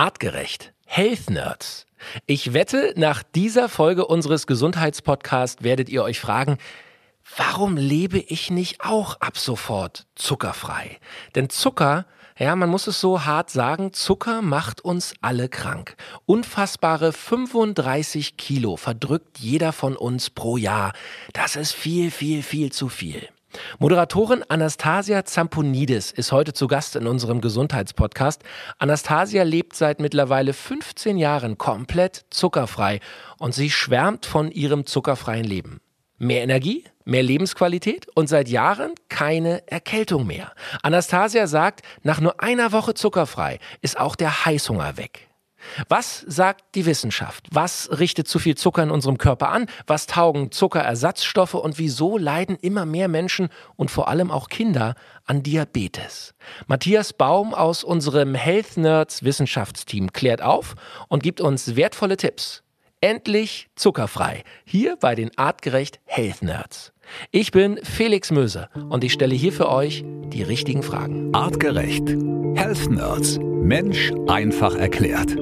Artgerecht. Health Nerds. Ich wette, nach dieser Folge unseres Gesundheitspodcasts werdet ihr euch fragen, warum lebe ich nicht auch ab sofort zuckerfrei? Denn Zucker ja, man muss es so hart sagen, Zucker macht uns alle krank. Unfassbare 35 Kilo verdrückt jeder von uns pro Jahr. Das ist viel, viel, viel zu viel. Moderatorin Anastasia Zamponidis ist heute zu Gast in unserem Gesundheitspodcast. Anastasia lebt seit mittlerweile 15 Jahren komplett zuckerfrei und sie schwärmt von ihrem zuckerfreien Leben. Mehr Energie, mehr Lebensqualität und seit Jahren keine Erkältung mehr. Anastasia sagt, nach nur einer Woche zuckerfrei ist auch der Heißhunger weg. Was sagt die Wissenschaft? Was richtet zu viel Zucker in unserem Körper an? Was taugen Zuckerersatzstoffe und wieso leiden immer mehr Menschen und vor allem auch Kinder an Diabetes? Matthias Baum aus unserem Health Nerds Wissenschaftsteam klärt auf und gibt uns wertvolle Tipps. Endlich zuckerfrei. Hier bei den artgerecht Health Nerds. Ich bin Felix Möse und ich stelle hier für euch die richtigen Fragen. Artgerecht. Health Nerds. Mensch einfach erklärt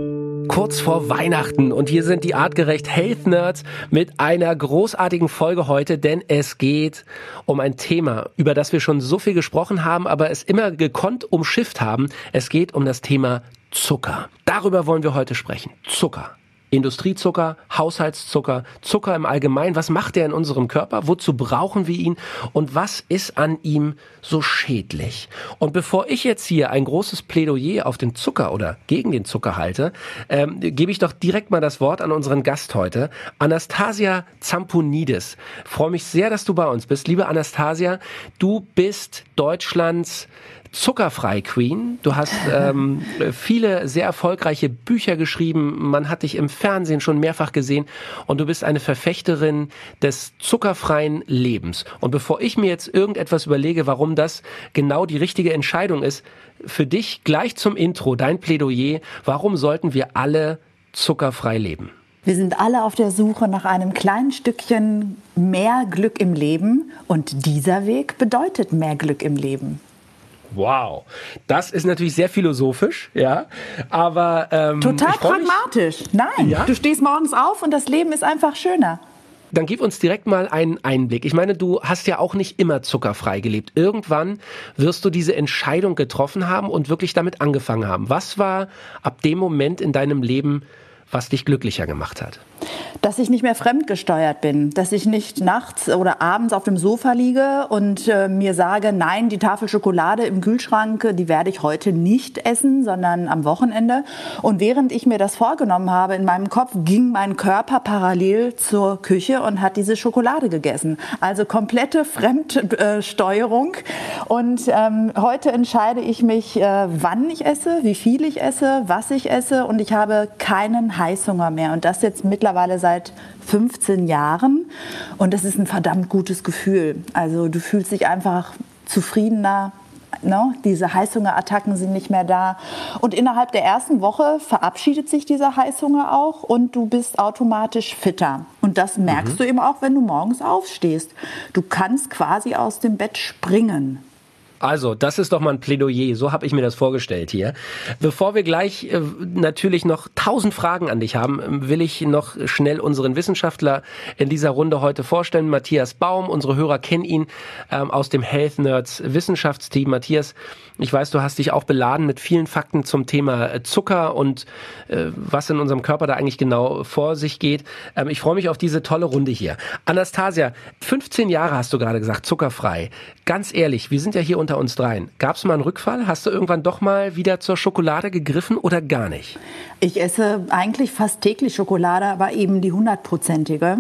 kurz vor Weihnachten und hier sind die artgerecht Health Nerds mit einer großartigen Folge heute, denn es geht um ein Thema, über das wir schon so viel gesprochen haben, aber es immer gekonnt umschifft haben. Es geht um das Thema Zucker. Darüber wollen wir heute sprechen. Zucker. Industriezucker, Haushaltszucker, Zucker im Allgemeinen. Was macht er in unserem Körper? Wozu brauchen wir ihn? Und was ist an ihm so schädlich? Und bevor ich jetzt hier ein großes Plädoyer auf den Zucker oder gegen den Zucker halte, ähm, gebe ich doch direkt mal das Wort an unseren Gast heute, Anastasia Zamponidis. freue mich sehr, dass du bei uns bist. Liebe Anastasia, du bist Deutschlands Zuckerfrei Queen. Du hast ähm, viele sehr erfolgreiche Bücher geschrieben. Man hat dich im Fernsehen schon mehrfach gesehen und du bist eine Verfechterin des zuckerfreien Lebens. Und bevor ich mir jetzt irgendetwas überlege, warum das genau die richtige Entscheidung ist, für dich gleich zum Intro dein Plädoyer. Warum sollten wir alle zuckerfrei leben? Wir sind alle auf der Suche nach einem kleinen Stückchen mehr Glück im Leben und dieser Weg bedeutet mehr Glück im Leben. Wow, das ist natürlich sehr philosophisch, ja, aber ähm, total pragmatisch. Mich, Nein, ja? du stehst morgens auf und das Leben ist einfach schöner. Dann gib uns direkt mal einen Einblick. Ich meine, du hast ja auch nicht immer zuckerfrei gelebt. Irgendwann wirst du diese Entscheidung getroffen haben und wirklich damit angefangen haben. Was war ab dem Moment in deinem Leben, was dich glücklicher gemacht hat? Dass ich nicht mehr fremdgesteuert bin, dass ich nicht nachts oder abends auf dem Sofa liege und äh, mir sage, nein, die Tafel Schokolade im Kühlschrank, die werde ich heute nicht essen, sondern am Wochenende. Und während ich mir das vorgenommen habe, in meinem Kopf ging mein Körper parallel zur Küche und hat diese Schokolade gegessen. Also komplette Fremdsteuerung. Und ähm, heute entscheide ich mich, äh, wann ich esse, wie viel ich esse, was ich esse und ich habe keinen Heißhunger mehr. Und das jetzt mittlerweile seit seit 15 Jahren und das ist ein verdammt gutes Gefühl. Also du fühlst dich einfach zufriedener, No, ne? diese Heißhungerattacken sind nicht mehr da. Und innerhalb der ersten Woche verabschiedet sich dieser Heißhunger auch und du bist automatisch fitter. Und das merkst mhm. du eben auch, wenn du morgens aufstehst. Du kannst quasi aus dem Bett springen. Also, das ist doch mal ein Plädoyer. So habe ich mir das vorgestellt hier. Bevor wir gleich äh, natürlich noch tausend Fragen an dich haben, will ich noch schnell unseren Wissenschaftler in dieser Runde heute vorstellen. Matthias Baum. Unsere Hörer kennen ihn ähm, aus dem Health Nerds Wissenschaftsteam. Matthias, ich weiß, du hast dich auch beladen mit vielen Fakten zum Thema äh, Zucker und äh, was in unserem Körper da eigentlich genau vor sich geht. Ähm, ich freue mich auf diese tolle Runde hier. Anastasia, 15 Jahre hast du gerade gesagt, zuckerfrei. Ganz ehrlich, wir sind ja hier unter uns dreien. Gab es mal einen Rückfall? Hast du irgendwann doch mal wieder zur Schokolade gegriffen oder gar nicht? Ich esse eigentlich fast täglich Schokolade, aber eben die hundertprozentige.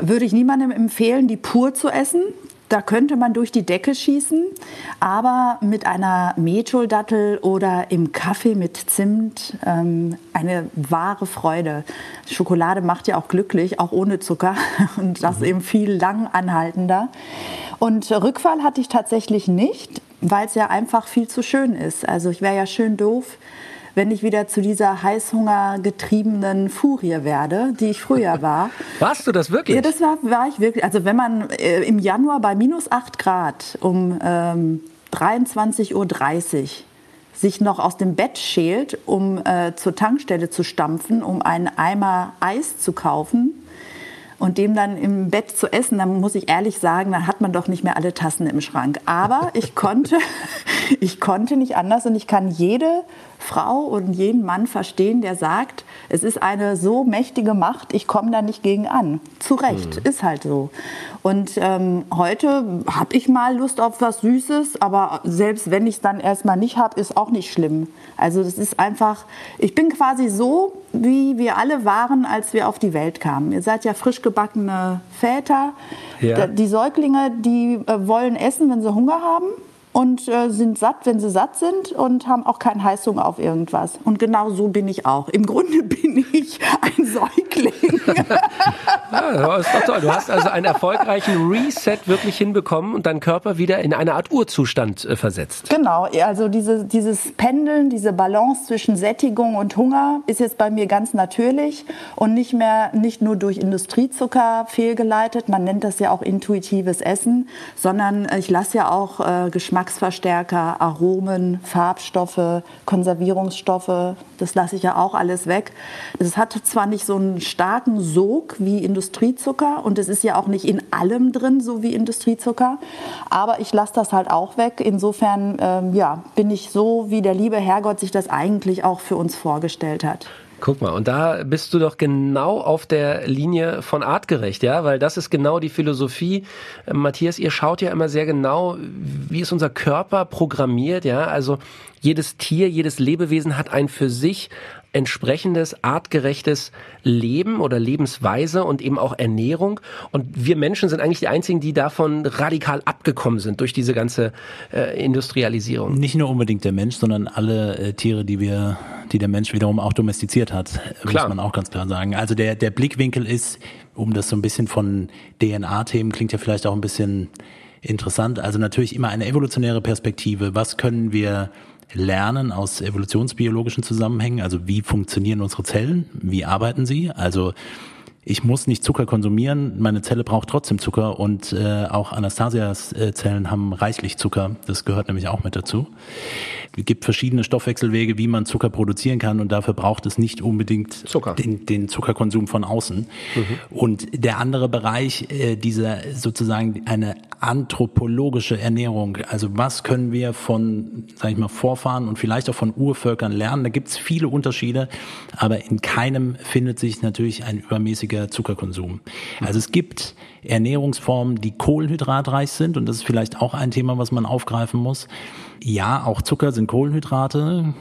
Würde ich niemandem empfehlen, die pur zu essen. Da könnte man durch die Decke schießen, aber mit einer Metschuldattel oder im Kaffee mit Zimt ähm, eine wahre Freude. Schokolade macht ja auch glücklich, auch ohne Zucker und das mhm. eben viel lang anhaltender. Und Rückfall hatte ich tatsächlich nicht, weil es ja einfach viel zu schön ist. Also ich wäre ja schön doof, wenn ich wieder zu dieser heißhungergetriebenen Furie werde, die ich früher war. Warst du das wirklich? Ja, das war, war ich wirklich. Also wenn man äh, im Januar bei minus 8 Grad um ähm, 23.30 Uhr sich noch aus dem Bett schält, um äh, zur Tankstelle zu stampfen, um einen Eimer Eis zu kaufen und dem dann im Bett zu essen, dann muss ich ehrlich sagen, dann hat man doch nicht mehr alle Tassen im Schrank. Aber ich konnte, ich konnte nicht anders und ich kann jede Frau und jeden Mann verstehen, der sagt, es ist eine so mächtige Macht, ich komme da nicht gegen an. Zu Recht, mhm. ist halt so. Und ähm, heute habe ich mal Lust auf was Süßes, aber selbst wenn ich es dann erstmal nicht habe, ist auch nicht schlimm. Also das ist einfach, ich bin quasi so, wie wir alle waren, als wir auf die Welt kamen. Ihr seid ja frisch gebackene Väter. Ja. Die Säuglinge, die äh, wollen essen, wenn sie Hunger haben und äh, sind satt, wenn sie satt sind und haben auch keinen Heißhunger auf irgendwas. Und genau so bin ich auch. Im Grunde bin ich ein Säugling. ja, ist doch toll. Du hast also einen erfolgreichen Reset wirklich hinbekommen und deinen Körper wieder in eine Art Urzustand äh, versetzt. Genau, also diese, dieses Pendeln, diese Balance zwischen Sättigung und Hunger ist jetzt bei mir ganz natürlich und nicht mehr nicht nur durch Industriezucker fehlgeleitet. Man nennt das ja auch intuitives Essen, sondern ich lasse ja auch äh, Geschmack Geschmacksverstärker, Aromen, Farbstoffe, Konservierungsstoffe, das lasse ich ja auch alles weg. Es hat zwar nicht so einen starken Sog wie Industriezucker und es ist ja auch nicht in allem drin, so wie Industriezucker, aber ich lasse das halt auch weg. Insofern ähm, ja, bin ich so, wie der liebe Herrgott sich das eigentlich auch für uns vorgestellt hat. Guck mal, und da bist du doch genau auf der Linie von artgerecht, ja, weil das ist genau die Philosophie. Äh, Matthias, ihr schaut ja immer sehr genau, wie ist unser Körper programmiert, ja, also jedes Tier, jedes Lebewesen hat ein für sich entsprechendes, artgerechtes Leben oder Lebensweise und eben auch Ernährung. Und wir Menschen sind eigentlich die einzigen, die davon radikal abgekommen sind durch diese ganze äh, Industrialisierung. Nicht nur unbedingt der Mensch, sondern alle äh, Tiere, die wir, die der Mensch wiederum auch domestiziert hat, klar. muss man auch ganz klar sagen. Also der, der Blickwinkel ist, um das so ein bisschen von DNA-Themen klingt ja vielleicht auch ein bisschen interessant. Also natürlich immer eine evolutionäre Perspektive. Was können wir lernen aus evolutionsbiologischen Zusammenhängen, also wie funktionieren unsere Zellen, wie arbeiten sie, also ich muss nicht Zucker konsumieren, meine Zelle braucht trotzdem Zucker und äh, auch Anastasias äh, Zellen haben reichlich Zucker, das gehört nämlich auch mit dazu. Es gibt verschiedene Stoffwechselwege, wie man Zucker produzieren kann und dafür braucht es nicht unbedingt Zucker. Den, den Zuckerkonsum von außen. Mhm. Und der andere Bereich, äh, dieser sozusagen eine anthropologische Ernährung, also was können wir von, sag ich mal, Vorfahren und vielleicht auch von Urvölkern lernen, da gibt es viele Unterschiede, aber in keinem findet sich natürlich ein übermäßiger Zuckerkonsum. Also es gibt Ernährungsformen, die kohlenhydratreich sind und das ist vielleicht auch ein Thema, was man aufgreifen muss. Ja, auch Zucker sind Kohlenhydrate,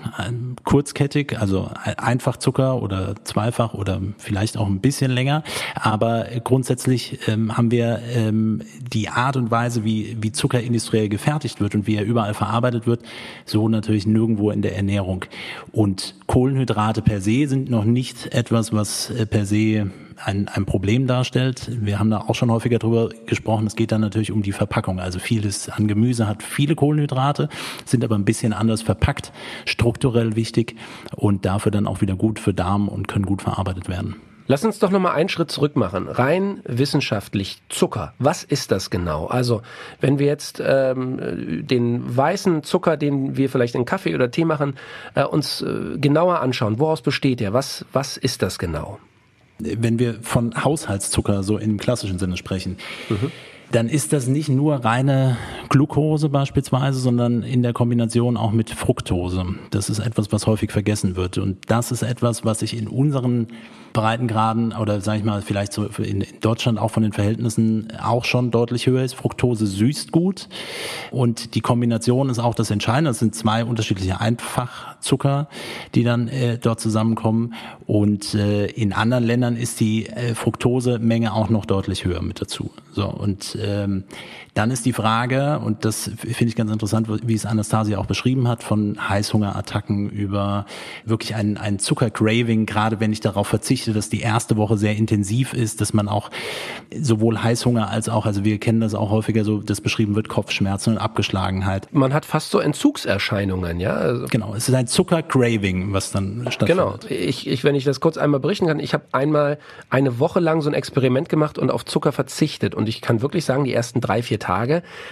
kurzkettig, also Einfachzucker oder Zweifach oder vielleicht auch ein bisschen länger. Aber grundsätzlich ähm, haben wir ähm, die Art und Weise, wie, wie Zucker industriell gefertigt wird und wie er überall verarbeitet wird, so natürlich nirgendwo in der Ernährung. Und Kohlenhydrate per se sind noch nicht etwas, was äh, per se ein, ein Problem darstellt. Wir haben da auch schon häufiger drüber gesprochen. Es geht dann natürlich um die Verpackung. Also vieles an Gemüse hat viele Kohlenhydrate, sind aber ein bisschen anders verpackt, strukturell wichtig und dafür dann auch wieder gut für Darm und können gut verarbeitet werden. Lass uns doch nochmal einen Schritt zurück machen. Rein wissenschaftlich Zucker. Was ist das genau? Also, wenn wir jetzt ähm, den weißen Zucker, den wir vielleicht in Kaffee oder Tee machen, äh, uns äh, genauer anschauen, woraus besteht er? Was, was ist das genau? wenn wir von Haushaltszucker so im klassischen Sinne sprechen, mhm. dann ist das nicht nur reine Glucose beispielsweise, sondern in der Kombination auch mit Fructose. Das ist etwas, was häufig vergessen wird. Und das ist etwas, was sich in unseren Breitengraden oder sage ich mal vielleicht so in, Deutschland auch von den Verhältnissen auch schon deutlich höher ist. Fructose süßt gut und die Kombination ist auch das Entscheidende. Das sind zwei unterschiedliche Einfachzucker, die dann äh, dort zusammenkommen und äh, in anderen Ländern ist die äh, Fructosemenge auch noch deutlich höher mit dazu. So und ähm, dann ist die Frage, und das finde ich ganz interessant, wie es Anastasia auch beschrieben hat, von Heißhungerattacken über wirklich ein, ein Zuckercraving, gerade wenn ich darauf verzichte, dass die erste Woche sehr intensiv ist, dass man auch sowohl Heißhunger als auch, also wir kennen das auch häufiger so, das beschrieben wird, Kopfschmerzen und Abgeschlagenheit. Man hat fast so Entzugserscheinungen, ja? Also genau, es ist ein Zuckercraving, was dann stattfindet. Genau, ich, ich, wenn ich das kurz einmal berichten kann, ich habe einmal eine Woche lang so ein Experiment gemacht und auf Zucker verzichtet und ich kann wirklich sagen, sagen, die ersten drei, vier Tage,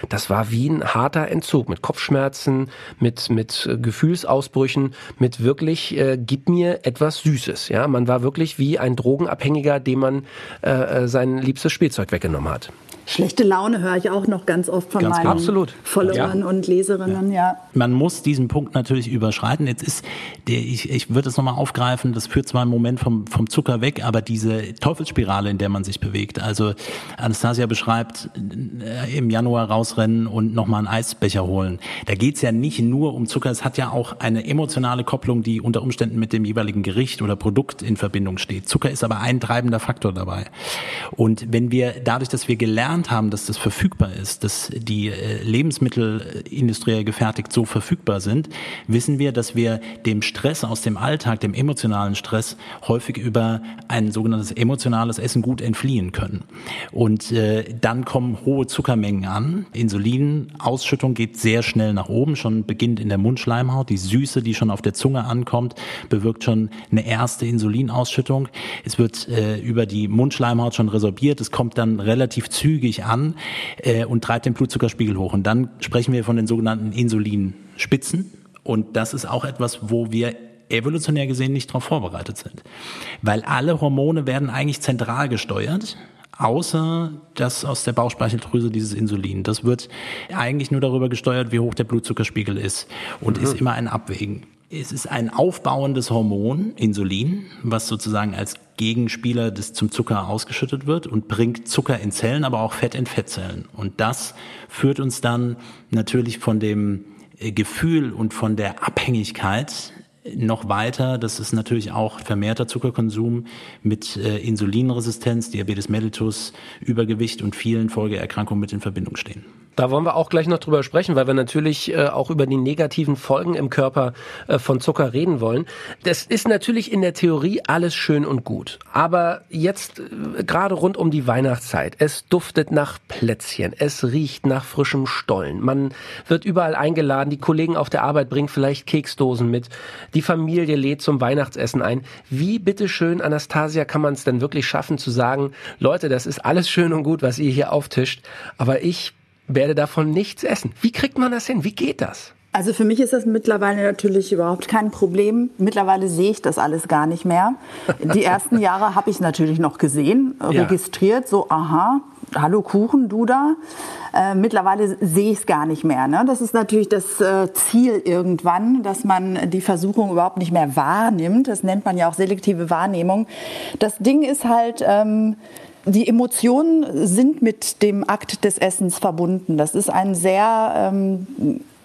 das war wie ein harter Entzug mit Kopfschmerzen, mit, mit Gefühlsausbrüchen, mit wirklich, äh, gib mir etwas Süßes. Ja, man war wirklich wie ein Drogenabhängiger, dem man äh, äh sein liebstes Spielzeug weggenommen hat. Schlechte Laune höre ich auch noch ganz oft von ganz meinen absolut. Followern ja. und Leserinnen, ja. ja. Man muss diesen Punkt natürlich überschreiten. Jetzt ist der, ich, ich würde es nochmal aufgreifen, das führt zwar einen Moment vom, vom Zucker weg, aber diese Teufelsspirale, in der man sich bewegt. Also Anastasia beschreibt, äh, im Januar rausrennen und nochmal einen Eisbecher holen. Da geht's ja nicht nur um Zucker, es hat ja auch eine emotionale Kopplung, die unter Umständen mit dem jeweiligen Gericht oder Produkt in Verbindung steht. Zucker ist aber ein treibender Faktor dabei. Und wenn wir dadurch, dass wir gelernt gelernt haben, dass das verfügbar ist, dass die äh, Lebensmittel industriell gefertigt so verfügbar sind, wissen wir, dass wir dem Stress aus dem Alltag, dem emotionalen Stress, häufig über ein sogenanntes emotionales Essen gut entfliehen können. Und äh, dann kommen hohe Zuckermengen an. Insulinausschüttung geht sehr schnell nach oben, schon beginnt in der Mundschleimhaut. Die Süße, die schon auf der Zunge ankommt, bewirkt schon eine erste Insulinausschüttung. Es wird äh, über die Mundschleimhaut schon resorbiert. Es kommt dann relativ zügig zügig an äh, und treibt den Blutzuckerspiegel hoch. Und dann sprechen wir von den sogenannten Insulinspitzen. Und das ist auch etwas, wo wir evolutionär gesehen nicht darauf vorbereitet sind. Weil alle Hormone werden eigentlich zentral gesteuert außer das aus der Bauchspeicheldrüse dieses Insulin. Das wird eigentlich nur darüber gesteuert, wie hoch der Blutzuckerspiegel ist und mhm. ist immer ein Abwägen. Es ist ein aufbauendes Hormon, Insulin, was sozusagen als Gegenspieler des zum Zucker ausgeschüttet wird und bringt Zucker in Zellen, aber auch Fett in Fettzellen. Und das führt uns dann natürlich von dem äh, Gefühl und von der Abhängigkeit noch weiter, das ist natürlich auch vermehrter Zuckerkonsum mit äh, Insulinresistenz, Diabetes mellitus, Übergewicht und vielen Folgeerkrankungen mit in Verbindung stehen. Da wollen wir auch gleich noch drüber sprechen, weil wir natürlich äh, auch über die negativen Folgen im Körper äh, von Zucker reden wollen. Das ist natürlich in der Theorie alles schön und gut. Aber jetzt äh, gerade rund um die Weihnachtszeit, es duftet nach Plätzchen, es riecht nach frischem Stollen. Man wird überall eingeladen, die Kollegen auf der Arbeit bringen vielleicht Keksdosen mit, die Familie lädt zum Weihnachtsessen ein. Wie bitteschön, Anastasia, kann man es denn wirklich schaffen zu sagen, Leute, das ist alles schön und gut, was ihr hier auftischt, aber ich werde davon nichts essen. Wie kriegt man das hin? Wie geht das? Also für mich ist das mittlerweile natürlich überhaupt kein Problem. Mittlerweile sehe ich das alles gar nicht mehr. Die ersten Jahre habe ich natürlich noch gesehen, ja. registriert, so aha, hallo Kuchen, du da. Äh, mittlerweile sehe ich es gar nicht mehr. Ne? Das ist natürlich das äh, Ziel irgendwann, dass man die Versuchung überhaupt nicht mehr wahrnimmt. Das nennt man ja auch selektive Wahrnehmung. Das Ding ist halt, ähm, die Emotionen sind mit dem Akt des Essens verbunden. Das ist ein sehr ähm,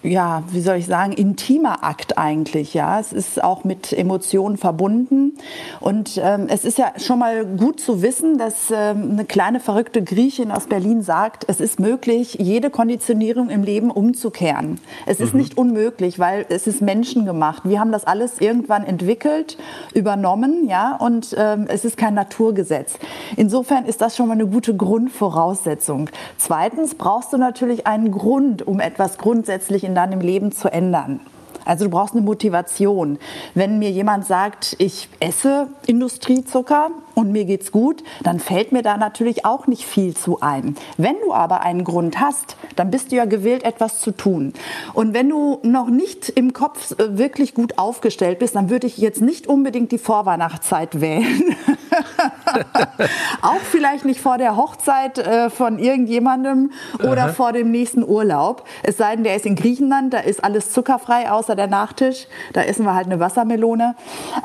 ja, wie soll ich sagen, intimer Akt eigentlich. Ja, es ist auch mit Emotionen verbunden und ähm, es ist ja schon mal gut zu wissen, dass ähm, eine kleine verrückte Griechin aus Berlin sagt, es ist möglich, jede Konditionierung im Leben umzukehren. Es ist mhm. nicht unmöglich, weil es ist menschengemacht. Wir haben das alles irgendwann entwickelt, übernommen, ja, und ähm, es ist kein Naturgesetz. Insofern ist das schon mal eine gute Grundvoraussetzung. Zweitens brauchst du natürlich einen Grund, um etwas grundsätzlich in in deinem Leben zu ändern. Also du brauchst eine Motivation. Wenn mir jemand sagt, ich esse Industriezucker und mir geht's gut, dann fällt mir da natürlich auch nicht viel zu ein. Wenn du aber einen Grund hast, dann bist du ja gewillt, etwas zu tun. Und wenn du noch nicht im Kopf äh, wirklich gut aufgestellt bist, dann würde ich jetzt nicht unbedingt die Vorweihnachtszeit wählen. auch vielleicht nicht vor der Hochzeit äh, von irgendjemandem oder Aha. vor dem nächsten Urlaub. Es sei denn, der ist in Griechenland, da ist alles zuckerfrei, außer der Nachtisch. Da essen wir halt eine Wassermelone.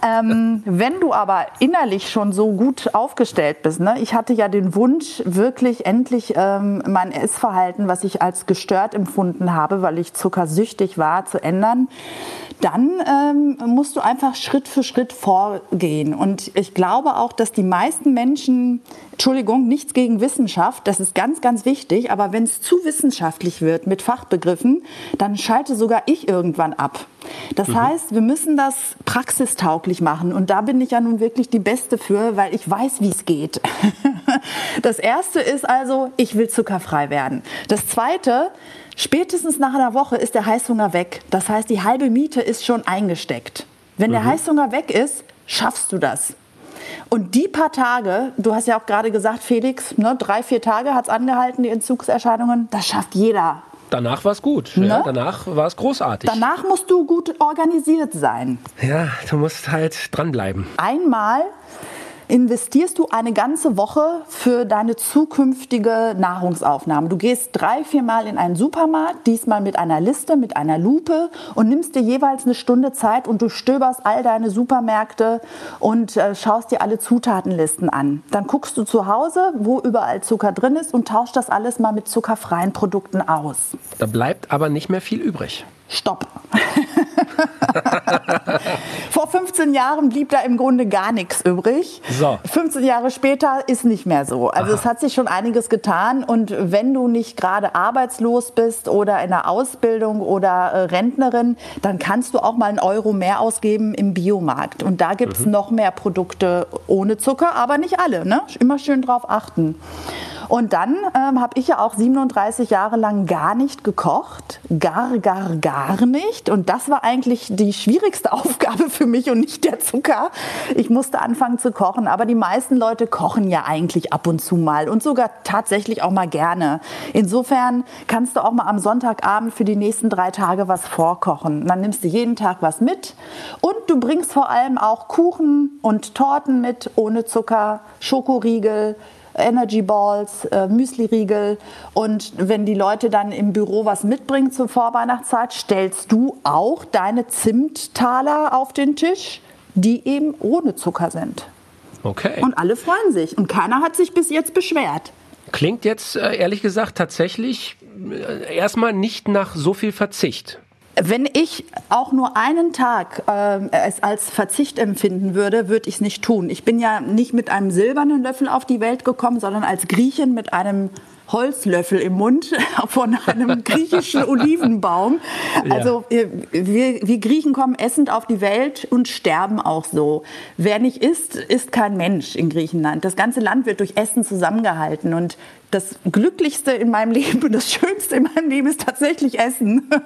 Ähm, wenn du aber innerlich schon so gut aufgestellt bist. Ne? Ich hatte ja den Wunsch, wirklich endlich ähm, mein Essverhalten, was ich als gestört empfunden habe, weil ich zuckersüchtig war, zu ändern. Dann ähm, musst du einfach Schritt für Schritt vorgehen. Und ich glaube auch, dass die meisten Menschen Entschuldigung, nichts gegen Wissenschaft, das ist ganz, ganz wichtig, aber wenn es zu wissenschaftlich wird mit Fachbegriffen, dann schalte sogar ich irgendwann ab. Das mhm. heißt, wir müssen das praxistauglich machen und da bin ich ja nun wirklich die Beste für, weil ich weiß, wie es geht. Das erste ist also, ich will zuckerfrei werden. Das zweite, spätestens nach einer Woche ist der Heißhunger weg. Das heißt, die halbe Miete ist schon eingesteckt. Wenn der mhm. Heißhunger weg ist, schaffst du das. Und die paar Tage, du hast ja auch gerade gesagt, Felix, ne, drei, vier Tage hat es angehalten, die Entzugserscheinungen, das schafft jeder. Danach war es gut. Ne? Ja, danach war es großartig. Danach musst du gut organisiert sein. Ja, du musst halt dranbleiben. Einmal investierst du eine ganze Woche für deine zukünftige Nahrungsaufnahme. Du gehst drei, vier Mal in einen Supermarkt, diesmal mit einer Liste, mit einer Lupe und nimmst dir jeweils eine Stunde Zeit und du stöberst all deine Supermärkte und äh, schaust dir alle Zutatenlisten an. Dann guckst du zu Hause, wo überall Zucker drin ist und tauschst das alles mal mit zuckerfreien Produkten aus. Da bleibt aber nicht mehr viel übrig. Stopp. Vor 15 Jahren blieb da im Grunde gar nichts übrig. So. 15 Jahre später ist nicht mehr so. Also Aha. es hat sich schon einiges getan und wenn du nicht gerade arbeitslos bist oder in der Ausbildung oder äh, Rentnerin, dann kannst du auch mal einen Euro mehr ausgeben im Biomarkt. Und da gibt es mhm. noch mehr Produkte ohne Zucker, aber nicht alle. Ne? Immer schön drauf achten. Und dann ähm, habe ich ja auch 37 Jahre lang gar nicht gekocht. Gar, gar, gar nicht. Und das war eigentlich die schwierigste Aufgabe für mich und nicht der Zucker. Ich musste anfangen zu kochen. Aber die meisten Leute kochen ja eigentlich ab und zu mal und sogar tatsächlich auch mal gerne. Insofern kannst du auch mal am Sonntagabend für die nächsten drei Tage was vorkochen. Dann nimmst du jeden Tag was mit und du bringst vor allem auch Kuchen und Torten mit ohne Zucker, Schokoriegel, Energy Balls, äh, Müsli-Riegel. Und wenn die Leute dann im Büro was mitbringen zur Vorweihnachtszeit, stellst du auch deine Zimttaler auf den Tisch, die eben ohne Zucker sind. Okay. Und alle freuen sich. Und keiner hat sich bis jetzt beschwert. Klingt jetzt äh, ehrlich gesagt tatsächlich äh, erstmal nicht nach so viel Verzicht. Wenn ich auch nur einen Tag äh, es als Verzicht empfinden würde, würde ich es nicht tun. Ich bin ja nicht mit einem silbernen Löffel auf die Welt gekommen, sondern als Griechin mit einem Holzlöffel im Mund von einem griechischen Olivenbaum. Also ja. wir, wir Griechen kommen essend auf die Welt und sterben auch so. Wer nicht isst, ist kein Mensch in Griechenland. Das ganze Land wird durch Essen zusammengehalten und das Glücklichste in meinem Leben und das Schönste in meinem Leben ist tatsächlich Essen.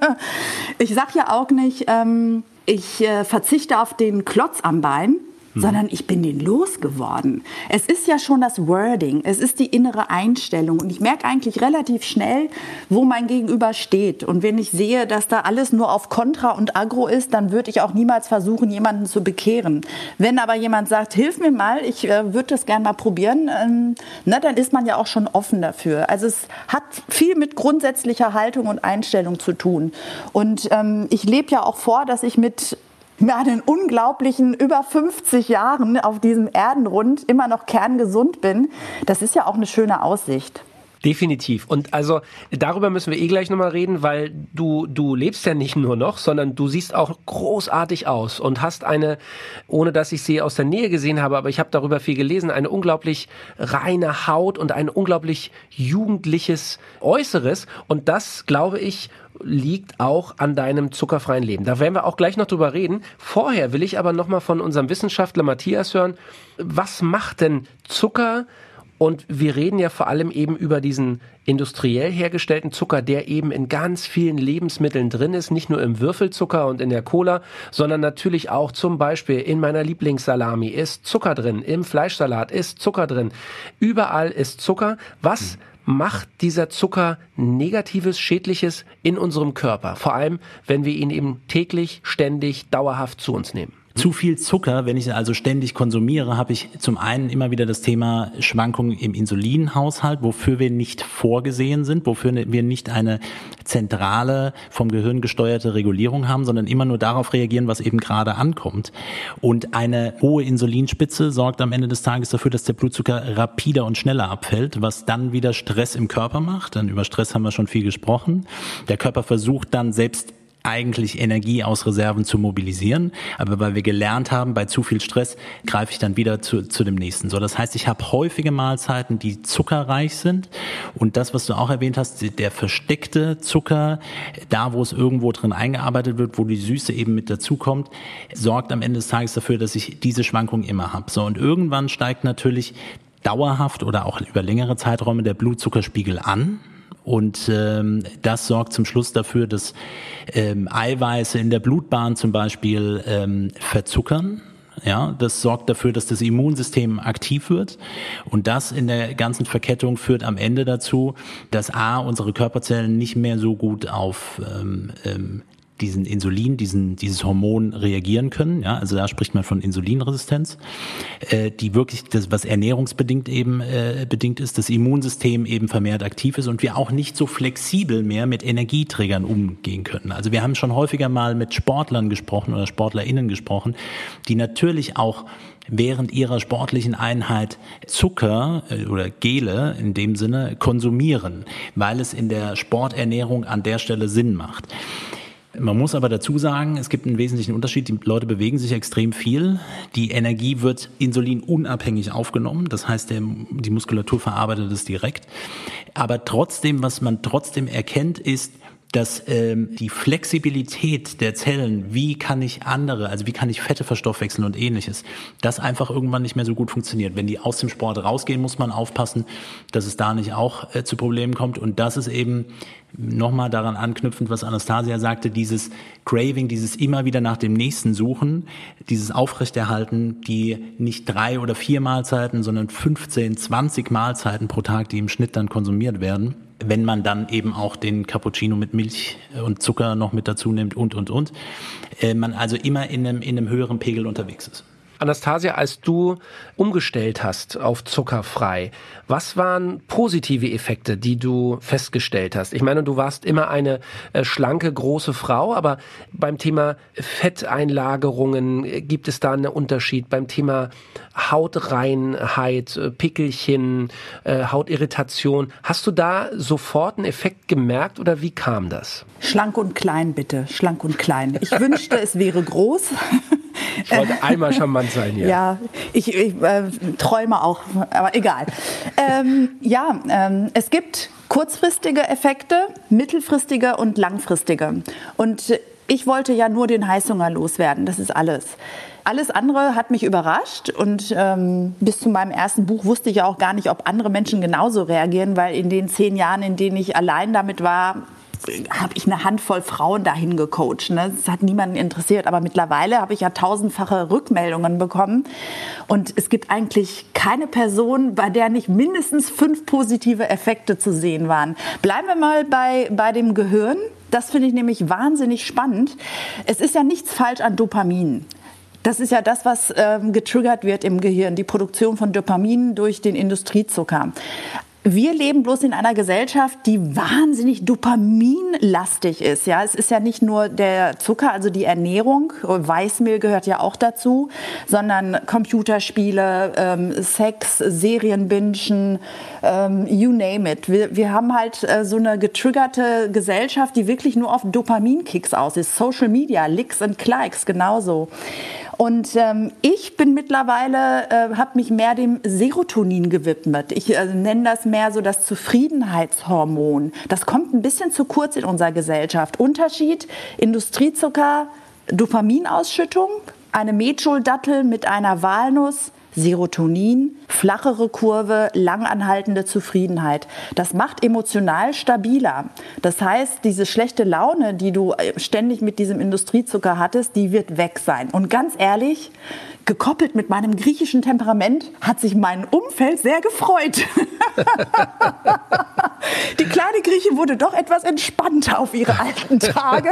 Ich sage ja auch nicht, ähm, ich äh, verzichte auf den Klotz am Bein, Mhm. sondern ich bin den losgeworden. Es ist ja schon das Wording, es ist die innere Einstellung und ich merke eigentlich relativ schnell, wo mein Gegenüber steht. Und wenn ich sehe, dass da alles nur auf Kontra und Agro ist, dann würde ich auch niemals versuchen, jemanden zu bekehren. Wenn aber jemand sagt, hilf mir mal, ich äh, würde das gerne mal probieren, ähm, na, dann ist man ja auch schon offen dafür. Also es hat viel mit grundsätzlicher Haltung und Einstellung zu tun. Und ähm, ich lebe ja auch vor, dass ich mit meinen unglaublichen über 50 Jahren auf diesem Erdenrund immer noch kerngesund bin, das ist ja auch eine schöne Aussicht. Definitiv. Und also darüber müssen wir eh gleich nochmal reden, weil du, du lebst ja nicht nur noch, sondern du siehst auch großartig aus und hast eine, ohne dass ich sie aus der Nähe gesehen habe, aber ich habe darüber viel gelesen, eine unglaublich reine Haut und ein unglaublich jugendliches Äußeres. Und das, glaube ich, liegt auch an deinem zuckerfreien Leben. Da werden wir auch gleich noch drüber reden. Vorher will ich aber nochmal von unserem Wissenschaftler Matthias hören. Was macht denn Zucker? Und wir reden ja vor allem eben über diesen industriell hergestellten Zucker, der eben in ganz vielen Lebensmitteln drin ist, nicht nur im Würfelzucker und in der Cola, sondern natürlich auch zum Beispiel in meiner Lieblingssalami ist Zucker drin, im Fleischsalat ist Zucker drin. Überall ist Zucker. Was macht dieser Zucker Negatives, Schädliches in unserem Körper. Vor allem, wenn wir ihn eben täglich, ständig, dauerhaft zu uns nehmen. Zu viel Zucker, wenn ich ihn also ständig konsumiere, habe ich zum einen immer wieder das Thema Schwankungen im Insulinhaushalt, wofür wir nicht vorgesehen sind, wofür wir nicht eine zentrale, vom Gehirn gesteuerte Regulierung haben, sondern immer nur darauf reagieren, was eben gerade ankommt. Und eine hohe Insulinspitze sorgt am Ende des Tages dafür, dass der Blutzucker rapider und schneller abfällt, was dann wieder Stress im Körper macht. Dann über Stress haben wir schon viel gesprochen. Der Körper versucht dann selbst eigentlich Energie aus Reserven zu mobilisieren. Aber weil wir gelernt haben, bei zu viel Stress greife ich dann wieder zu, zu dem nächsten. So, das heißt, ich habe häufige Mahlzeiten, die zuckerreich sind. Und das, was du auch erwähnt hast, der versteckte Zucker, da wo es irgendwo drin eingearbeitet wird, wo die Süße eben mit dazukommt, sorgt am Ende des Tages dafür, dass ich diese Schwankung immer habe. So, und irgendwann steigt natürlich dauerhaft oder auch über längere Zeiträume der Blutzuckerspiegel an. Und ähm, das sorgt zum Schluss dafür, dass ähm, Eiweiße in der Blutbahn zum Beispiel ähm, verzuckern Ja, das sorgt dafür, dass das Immunsystem aktiv wird. Und das in der ganzen Verkettung führt am Ende dazu, dass A, unsere Körperzellen nicht mehr so gut auf ähm, ähm, diesen Insulin, diesen, dieses Hormon reagieren können. Ja, also da spricht man von Insulinresistenz, äh, die wirklich das, was ernährungsbedingt eben äh, bedingt ist, das Immunsystem eben vermehrt aktiv ist und wir auch nicht so flexibel mehr mit Energieträgern umgehen können. Also wir haben schon häufiger mal mit Sportlern gesprochen oder SportlerInnen gesprochen, die natürlich auch während ihrer sportlichen Einheit Zucker äh, oder Gele in dem Sinne konsumieren, weil es in der Sporternährung an der Stelle Sinn macht. Man muss aber dazu sagen, es gibt einen wesentlichen Unterschied. Die Leute bewegen sich extrem viel. Die Energie wird insulinunabhängig aufgenommen. Das heißt, der, die Muskulatur verarbeitet es direkt. Aber trotzdem, was man trotzdem erkennt, ist, dass ähm, die Flexibilität der Zellen, wie kann ich andere, also wie kann ich Fette verstoffwechseln und ähnliches, das einfach irgendwann nicht mehr so gut funktioniert. Wenn die aus dem Sport rausgehen, muss man aufpassen, dass es da nicht auch äh, zu Problemen kommt. Und das ist eben nochmal daran anknüpfend, was Anastasia sagte, dieses Craving, dieses immer wieder nach dem nächsten Suchen, dieses Aufrechterhalten, die nicht drei oder vier Mahlzeiten, sondern 15, 20 Mahlzeiten pro Tag, die im Schnitt dann konsumiert werden wenn man dann eben auch den Cappuccino mit Milch und Zucker noch mit dazu nimmt und, und, und, äh, man also immer in einem, in einem höheren Pegel unterwegs ist. Anastasia, als du umgestellt hast auf zuckerfrei, was waren positive Effekte, die du festgestellt hast? Ich meine, du warst immer eine äh, schlanke, große Frau, aber beim Thema Fetteinlagerungen äh, gibt es da einen Unterschied. Beim Thema Hautreinheit, äh, Pickelchen, Hautirritation, hast du da sofort einen Effekt gemerkt oder wie kam das? Schlank und klein, bitte. Schlank und klein. Ich wünschte, es wäre groß. Ich wollte einmal charmant sein hier. Ja, ich, ich äh, träume auch, aber egal. Ähm, ja, ähm, es gibt kurzfristige Effekte, mittelfristige und langfristige. Und ich wollte ja nur den Heißhunger loswerden, das ist alles. Alles andere hat mich überrascht und ähm, bis zu meinem ersten Buch wusste ich ja auch gar nicht, ob andere Menschen genauso reagieren, weil in den zehn Jahren, in denen ich allein damit war, habe ich eine Handvoll Frauen dahin gecoacht. Ne? Das hat niemanden interessiert. Aber mittlerweile habe ich ja tausendfache Rückmeldungen bekommen. Und es gibt eigentlich keine Person, bei der nicht mindestens fünf positive Effekte zu sehen waren. Bleiben wir mal bei, bei dem Gehirn. Das finde ich nämlich wahnsinnig spannend. Es ist ja nichts falsch an Dopamin. Das ist ja das, was ähm, getriggert wird im Gehirn, die Produktion von Dopamin durch den Industriezucker. Wir leben bloß in einer Gesellschaft, die wahnsinnig dopaminlastig ist. Ja, es ist ja nicht nur der Zucker, also die Ernährung, Weißmehl gehört ja auch dazu, sondern Computerspiele, ähm, Sex, Serienbingen, ähm, you name it. Wir, wir haben halt äh, so eine getriggerte Gesellschaft, die wirklich nur auf Dopaminkicks aus ist. Social Media, Licks und Klikes genauso. Und ähm, ich bin mittlerweile, äh, habe mich mehr dem Serotonin gewidmet. Ich äh, nenne das mehr so das Zufriedenheitshormon. Das kommt ein bisschen zu kurz in unserer Gesellschaft. Unterschied, Industriezucker, Dopaminausschüttung, eine Metschuldattel mit einer Walnuss, Serotonin, flachere Kurve, langanhaltende Zufriedenheit. Das macht emotional stabiler. Das heißt, diese schlechte Laune, die du äh, ständig mit diesem Industriezucker hattest, die wird weg sein. Und ganz ehrlich, gekoppelt mit meinem griechischen Temperament hat sich mein Umfeld sehr gefreut. Die kleine Griechin wurde doch etwas entspannter auf ihre alten Tage.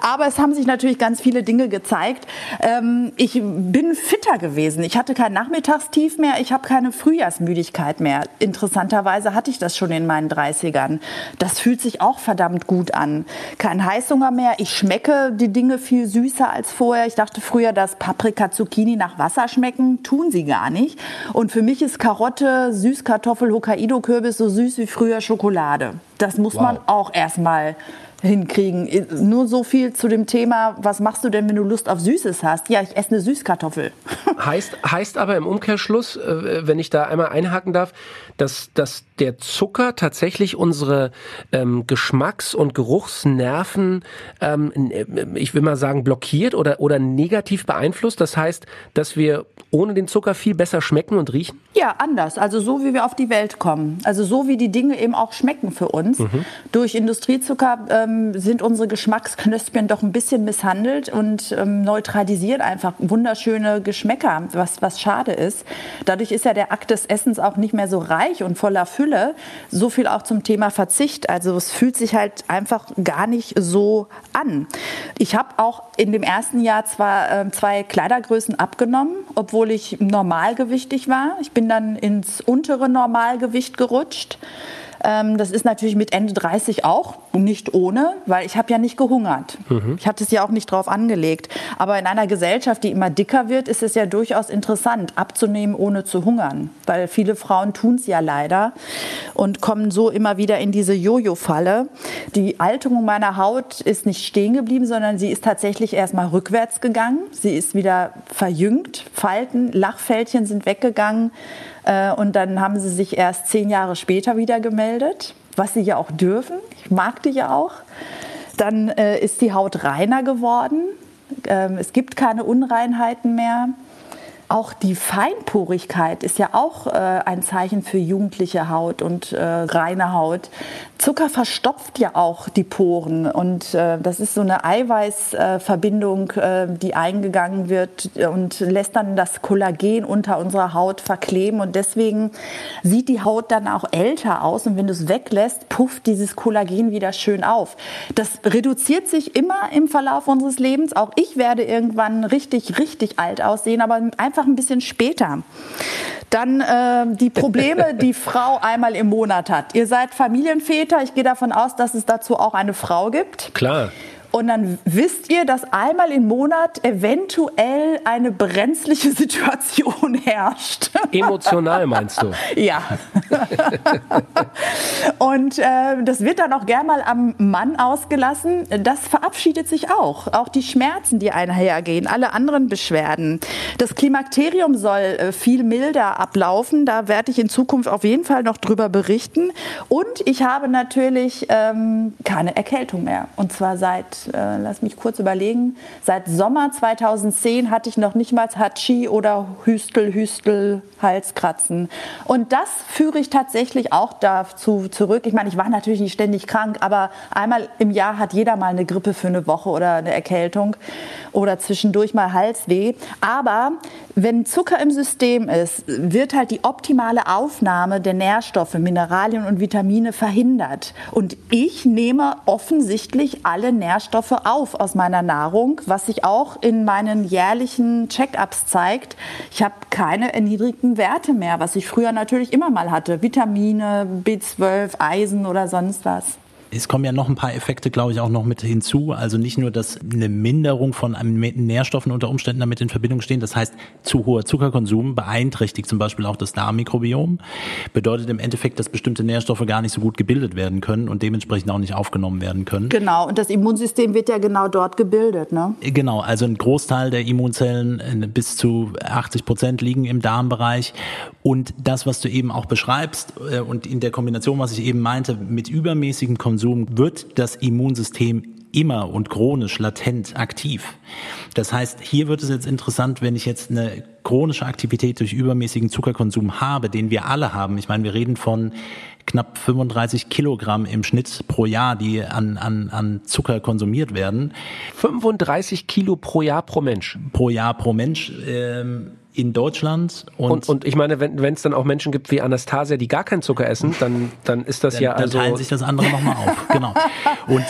Aber es haben sich natürlich ganz viele Dinge gezeigt. Ähm, ich bin fitter gewesen. Ich hatte kein Nachmittagstief mehr. Ich habe keine Frühjahrsmüdigkeit mehr. Interessanterweise hatte ich das schon in meinen 30ern. Das fühlt sich auch verdammt gut an. Kein Heißhunger mehr. Ich schmecke die Dinge viel süßer als vorher. Ich dachte früher, dass Paprika zu Zucchini nach Wasser schmecken, tun sie gar nicht. Und für mich ist Karotte, Süßkartoffel, Hokkaido-Kürbis so süß wie früher Schokolade. Das muss wow. man auch erstmal hinkriegen. Nur so viel zu dem Thema, was machst du denn, wenn du Lust auf Süßes hast? Ja, ich esse eine Süßkartoffel. heißt, heißt aber im Umkehrschluss, äh, wenn ich da einmal einhaken darf, dass, dass der Zucker tatsächlich unsere ähm, Geschmacks- und Geruchsnerven, ähm, äh, ich will mal sagen, blockiert oder, oder negativ beeinflusst. Das heißt, dass wir ohne den Zucker viel besser schmecken und riechen? Ja, anders. Also so, wie wir auf die Welt kommen. Also so, wie die Dinge eben auch schmecken für uns. Mhm. Durch Industriezucker ähm, ähm, sind unsere Geschmacksknöspchen doch ein bisschen misshandelt und ähm, neutralisieren einfach wunderschöne Geschmäcker, was, was schade ist. Dadurch ist ja der Akt des Essens auch nicht mehr so reich und voller Fülle. So viel auch zum Thema Verzicht. Also es fühlt sich halt einfach gar nicht so an. Ich habe auch in dem ersten Jahr zwar äh, zwei Kleidergrößen abgenommen, obwohl ich normalgewichtig war. Ich bin dann ins untere Normalgewicht gerutscht. Ähm, das ist natürlich mit Ende 30 auch nicht ohne, weil ich habe ja nicht gehungert. Mhm. Ich hatte es ja auch nicht drauf angelegt. Aber in einer Gesellschaft, die immer dicker wird, ist es ja durchaus interessant, abzunehmen, ohne zu hungern. Weil viele Frauen tun es ja leider und kommen so immer wieder in diese Jojo-Falle. Die Alterung meiner Haut ist nicht stehen geblieben, sondern sie ist tatsächlich erstmal rückwärts gegangen. Sie ist wieder verjüngt. Falten, Lachfältchen sind weggegangen. Äh, und dann haben sie sich erst zehn Jahre später wieder gemeldet, was sie ja auch dürfen. Ich mag die ja auch. Dann äh, ist die Haut reiner geworden. Ähm, es gibt keine Unreinheiten mehr. Auch die Feinporigkeit ist ja auch äh, ein Zeichen für jugendliche Haut und äh, reine Haut. Zucker verstopft ja auch die Poren und äh, das ist so eine Eiweißverbindung, äh, die eingegangen wird und lässt dann das Kollagen unter unserer Haut verkleben und deswegen sieht die Haut dann auch älter aus und wenn du es weglässt, pufft dieses Kollagen wieder schön auf. Das reduziert sich immer im Verlauf unseres Lebens. Auch ich werde irgendwann richtig, richtig alt aussehen, aber einfach ein bisschen später. Dann äh, die Probleme, die Frau einmal im Monat hat. Ihr seid Familienväter. Ich gehe davon aus, dass es dazu auch eine Frau gibt. Klar. Und dann wisst ihr, dass einmal im Monat eventuell eine brenzliche Situation herrscht. Emotional meinst du? Ja. Und äh, das wird dann auch gern mal am Mann ausgelassen. Das verabschiedet sich auch. Auch die Schmerzen, die einhergehen, alle anderen Beschwerden. Das Klimakterium soll äh, viel milder ablaufen. Da werde ich in Zukunft auf jeden Fall noch drüber berichten. Und ich habe natürlich ähm, keine Erkältung mehr. Und zwar seit äh, lass mich kurz überlegen, seit Sommer 2010 hatte ich noch nicht mal Hatschi oder Hüstel, Hüstel, Halskratzen. Und das führe ich tatsächlich auch dazu zurück. Ich meine, ich war natürlich nicht ständig krank, aber einmal im Jahr hat jeder mal eine Grippe für eine Woche oder eine Erkältung oder zwischendurch mal Halsweh. Aber wenn Zucker im System ist, wird halt die optimale Aufnahme der Nährstoffe, Mineralien und Vitamine verhindert. Und ich nehme offensichtlich alle Nährstoffe auf aus meiner Nahrung, was sich auch in meinen jährlichen Check-ups zeigt. Ich habe keine erniedrigten Werte mehr, was ich früher natürlich immer mal hatte. Vitamine, B12, Eisen oder sonst was es kommen ja noch ein paar Effekte, glaube ich, auch noch mit hinzu. Also nicht nur, dass eine Minderung von Nährstoffen unter Umständen damit in Verbindung stehen. Das heißt, zu hoher Zuckerkonsum beeinträchtigt zum Beispiel auch das Darmmikrobiom. Bedeutet im Endeffekt, dass bestimmte Nährstoffe gar nicht so gut gebildet werden können und dementsprechend auch nicht aufgenommen werden können. Genau. Und das Immunsystem wird ja genau dort gebildet, ne? Genau. Also ein Großteil der Immunzellen, äh, bis zu 80 Prozent liegen im Darmbereich. Und das, was du eben auch beschreibst äh, und in der Kombination, was ich eben meinte, mit übermäßigem Konsum Konsum wird das Immunsystem immer und chronisch latent aktiv. Das heißt, hier wird es jetzt interessant, wenn ich jetzt eine chronische Aktivität durch übermäßigen Zuckerkonsum habe, den wir alle haben. Ich meine, wir reden von knapp 35 Kilogramm im Schnitt pro Jahr, die an, an, an Zucker konsumiert werden. 35 Kilo pro Jahr pro Mensch? Pro Jahr pro Mensch. Ähm, in Deutschland. Und, und, und ich meine, wenn es dann auch Menschen gibt wie Anastasia, die gar keinen Zucker essen, dann, dann ist das dann, ja also... Dann teilen sich das andere nochmal auf, genau. Und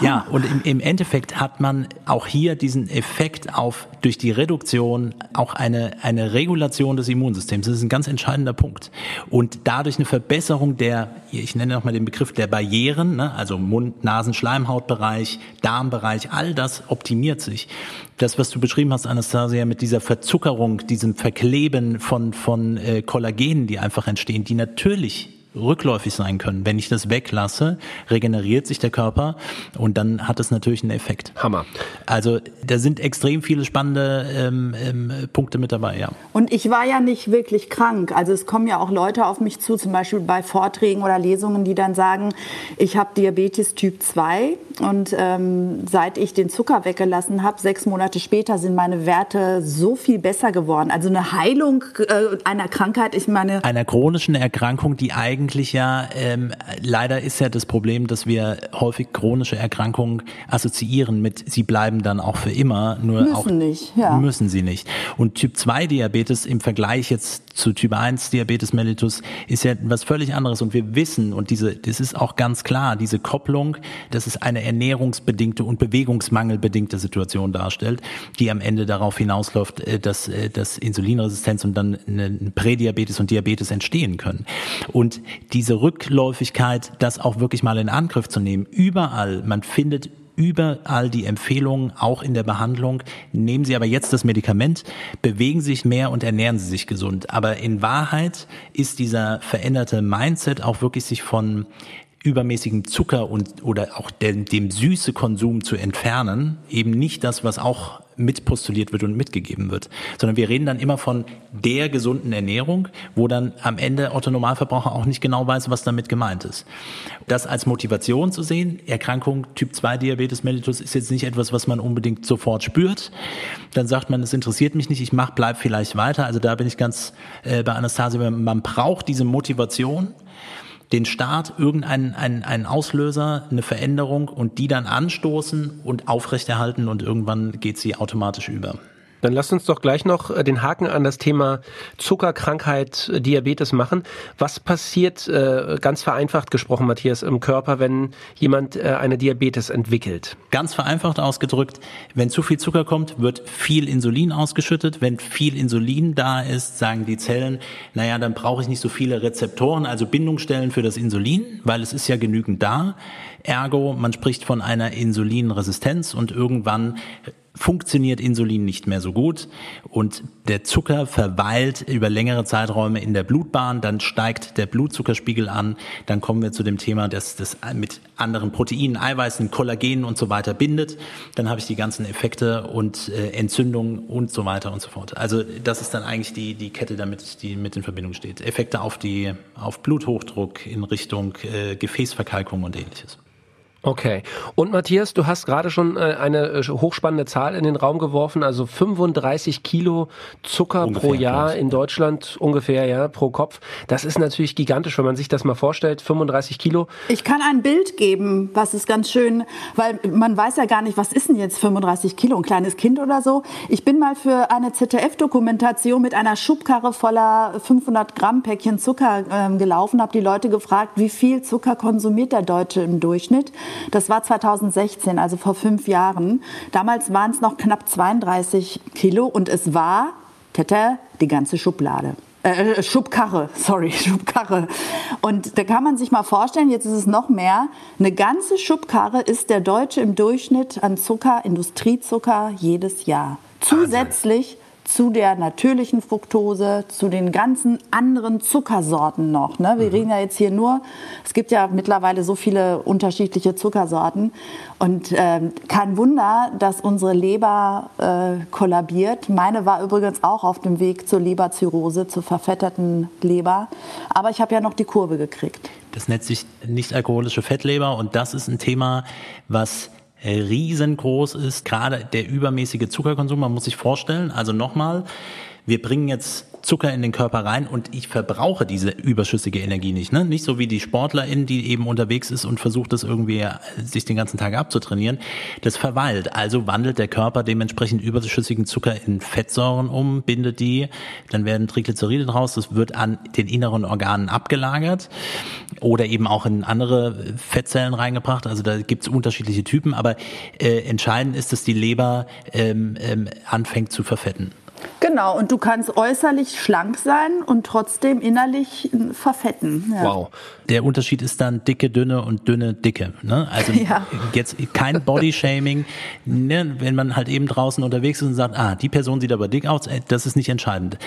ja, und im, im Endeffekt hat man auch hier diesen Effekt auf durch die Reduktion auch eine, eine Regulation des Immunsystems. Das ist ein ganz entscheidender Punkt. Und dadurch eine Verbesserung der, ich nenne nochmal den Begriff der Barrieren, ne, also Mund, Nasen, Schleimhautbereich, Darmbereich, all das optimiert sich. Das, was du beschrieben hast, Anastasia, mit dieser Verzuckerung, diesem Verkleben von, von äh, Kollagenen, die einfach entstehen, die natürlich rückläufig sein können. Wenn ich das weglasse, regeneriert sich der Körper und dann hat es natürlich einen Effekt. Hammer. Also da sind extrem viele spannende ähm, ähm, Punkte mit dabei, ja. Und ich war ja nicht wirklich krank. Also es kommen ja auch Leute auf mich zu, zum Beispiel bei Vorträgen oder Lesungen, die dann sagen, ich habe Diabetes Typ 2 und ähm, seit ich den Zucker weggelassen habe, sechs Monate später sind meine Werte so viel besser geworden. Also eine Heilung äh, einer Krankheit, ich meine... Einer chronischen Erkrankung, die eigentlich eigentlich ja, ähm, leider ist ja das Problem, dass wir häufig chronische Erkrankungen assoziieren mit, sie bleiben dann auch für immer, nur müssen auch nicht, ja. müssen sie nicht. Und Typ 2 Diabetes im Vergleich jetzt zu Typ 1 Diabetes mellitus ist ja was völlig anderes und wir wissen und diese, das ist auch ganz klar, diese Kopplung, dass es eine ernährungsbedingte und bewegungsmangelbedingte Situation darstellt, die am Ende darauf hinausläuft, äh, dass, äh, dass Insulinresistenz und dann eine Prädiabetes und Diabetes entstehen können. Und diese Rückläufigkeit, das auch wirklich mal in Angriff zu nehmen, überall, man findet überall die Empfehlungen, auch in der Behandlung. Nehmen Sie aber jetzt das Medikament, bewegen Sie sich mehr und ernähren Sie sich gesund. Aber in Wahrheit ist dieser veränderte Mindset auch wirklich sich von übermäßigem Zucker und oder auch dem, dem süße Konsum zu entfernen, eben nicht das, was auch mitpostuliert wird und mitgegeben wird, sondern wir reden dann immer von der gesunden Ernährung, wo dann am Ende Otto Normalverbraucher auch nicht genau weiß, was damit gemeint ist. Das als Motivation zu sehen, Erkrankung Typ 2 Diabetes mellitus ist jetzt nicht etwas, was man unbedingt sofort spürt. Dann sagt man, es interessiert mich nicht, ich mach, bleib vielleicht weiter. Also da bin ich ganz äh, bei Anastasia, man braucht diese Motivation, den Staat irgendeinen einen, einen Auslöser, eine Veränderung und die dann anstoßen und aufrechterhalten und irgendwann geht sie automatisch über. Dann lasst uns doch gleich noch äh, den Haken an das Thema Zuckerkrankheit, äh, Diabetes machen. Was passiert, äh, ganz vereinfacht gesprochen, Matthias, im Körper, wenn jemand eine Diabetes entwickelt? Ganz vereinfacht ausgedrückt, wenn zu viel Zucker kommt, wird viel Insulin ausgeschüttet. Wenn viel Insulin da ist, sagen die Zellen, naja, dann brauche ich nicht so viele Rezeptoren, also Bindungsstellen für das Insulin, weil es ist ja genügend da. Ergo, man spricht von einer Insulinresistenz und irgendwann funktioniert Insulin nicht mehr so gut und der Zucker verweilt über längere Zeiträume in der Blutbahn, dann steigt der Blutzuckerspiegel an, dann kommen wir zu dem Thema, dass das mit anderen Proteinen, Eiweißen, Kollagen und so weiter bindet, dann habe ich die ganzen Effekte und äh, Entzündungen und so weiter und so fort. Also das ist dann eigentlich die, die Kette, damit die mit in Verbindung steht. Effekte auf die, auf Bluthochdruck in Richtung äh, Gefäßverkalkung und ähnliches. Okay. Und Matthias, du hast gerade schon äh, eine äh, hochspannende Zahl in den Raum geworfen, also 35 Kilo Zucker ungefähr, pro Jahr in Deutschland ungefähr, ja, pro Kopf. Das ist natürlich gigantisch, wenn man sich das mal vorstellt, 35 Kilo. Ich kann ein Bild geben, was ist ganz schön, weil man weiß ja gar nicht, was ist denn jetzt 35 Kilo, ein kleines Kind oder so. Ich bin mal für eine ZDF-Dokumentation mit einer Schubkarre voller 500 Gramm Päckchen Zucker äh, gelaufen, habe die Leute gefragt, wie viel Zucker konsumiert der Deutsche im Durchschnitt. Das war 2016, also vor fünf Jahren. Damals waren es noch knapp 32 Kilo und es war, tete, die ganze Schublade. Äh, Schubkarre, sorry, Schubkarre. Und da kann man sich mal vorstellen, jetzt ist es noch mehr. Eine ganze Schubkarre ist der Deutsche im Durchschnitt an Zucker, Industriezucker jedes Jahr. Zusätzlich zu der natürlichen Fructose, zu den ganzen anderen Zuckersorten noch. Ne? Wir mhm. reden ja jetzt hier nur, es gibt ja mittlerweile so viele unterschiedliche Zuckersorten. Und äh, kein Wunder, dass unsere Leber äh, kollabiert. Meine war übrigens auch auf dem Weg zur Leberzirrhose, zur verfetterten Leber. Aber ich habe ja noch die Kurve gekriegt. Das nennt sich nicht alkoholische Fettleber und das ist ein Thema, was riesengroß ist, gerade der übermäßige Zuckerkonsum. Man muss sich vorstellen, also nochmal, wir bringen jetzt Zucker in den Körper rein und ich verbrauche diese überschüssige Energie nicht. Ne? Nicht so wie die Sportlerin, die eben unterwegs ist und versucht, das irgendwie äh, sich den ganzen Tag abzutrainieren. Das verweilt. Also wandelt der Körper dementsprechend überschüssigen Zucker in Fettsäuren um, bindet die, dann werden Triglyceride draus, das wird an den inneren Organen abgelagert oder eben auch in andere Fettzellen reingebracht. Also da gibt es unterschiedliche Typen, aber äh, entscheidend ist, dass die Leber ähm, ähm, anfängt zu verfetten. Genau, und du kannst äußerlich schlank sein und trotzdem innerlich verfetten. Ja. Wow. Der Unterschied ist dann dicke, dünne und dünne, dicke. Ne? Also ja. jetzt kein Bodyshaming. Ne? Wenn man halt eben draußen unterwegs ist und sagt, ah, die Person sieht aber dick aus, das ist nicht entscheidend.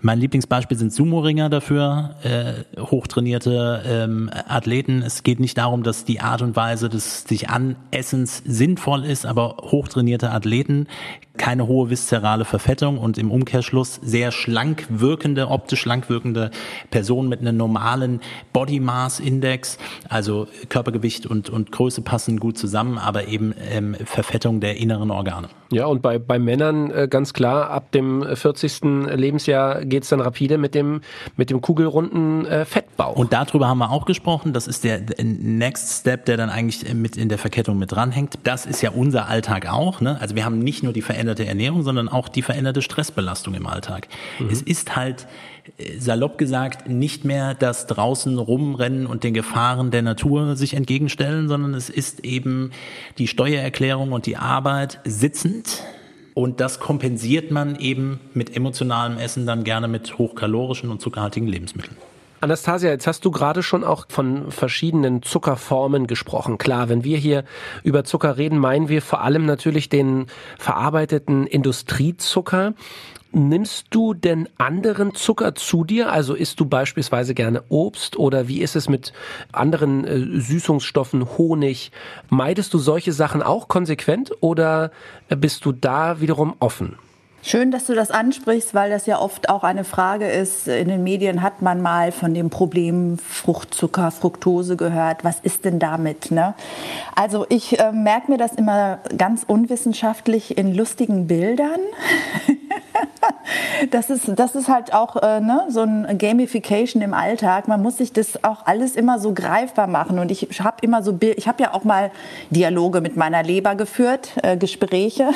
Mein Lieblingsbeispiel sind Sumo-Ringer dafür, äh, hochtrainierte ähm, Athleten. Es geht nicht darum, dass die Art und Weise des sich Anessens sinnvoll ist, aber hochtrainierte Athleten, keine hohe viszerale Verfettung und und im Umkehrschluss sehr schlank wirkende, optisch schlank wirkende Personen mit einem normalen Body Mass Index, also Körpergewicht und, und Größe passen gut zusammen, aber eben ähm, Verfettung der inneren Organe. Ja, und bei, bei Männern äh, ganz klar, ab dem 40. Lebensjahr geht's dann rapide mit dem, mit dem kugelrunden äh, Fettbauch. Und darüber haben wir auch gesprochen. Das ist der Next Step, der dann eigentlich mit in der Verkettung mit dranhängt. Das ist ja unser Alltag auch. Ne? Also wir haben nicht nur die veränderte Ernährung, sondern auch die veränderte Stressbelastung im Alltag. Mhm. Es ist halt äh, salopp gesagt nicht mehr das draußen rumrennen und den Gefahren der Natur sich entgegenstellen, sondern es ist eben die Steuererklärung und die Arbeit sitzend. Und das kompensiert man eben mit emotionalem Essen dann gerne mit hochkalorischen und zuckerhaltigen Lebensmitteln. Anastasia, jetzt hast du gerade schon auch von verschiedenen Zuckerformen gesprochen. Klar, wenn wir hier über Zucker reden, meinen wir vor allem natürlich den verarbeiteten Industriezucker. Nimmst du denn anderen Zucker zu dir? Also isst du beispielsweise gerne Obst oder wie ist es mit anderen äh, Süßungsstoffen, Honig? Meidest du solche Sachen auch konsequent oder bist du da wiederum offen? Schön, dass du das ansprichst, weil das ja oft auch eine Frage ist. In den Medien hat man mal von dem Problem Fruchtzucker, Fructose gehört. Was ist denn damit? Ne? Also ich äh, merke mir das immer ganz unwissenschaftlich in lustigen Bildern. das, ist, das ist halt auch äh, ne, so ein Gamification im Alltag. Man muss sich das auch alles immer so greifbar machen. Und ich habe immer so, ich habe ja auch mal Dialoge mit meiner Leber geführt, äh, Gespräche.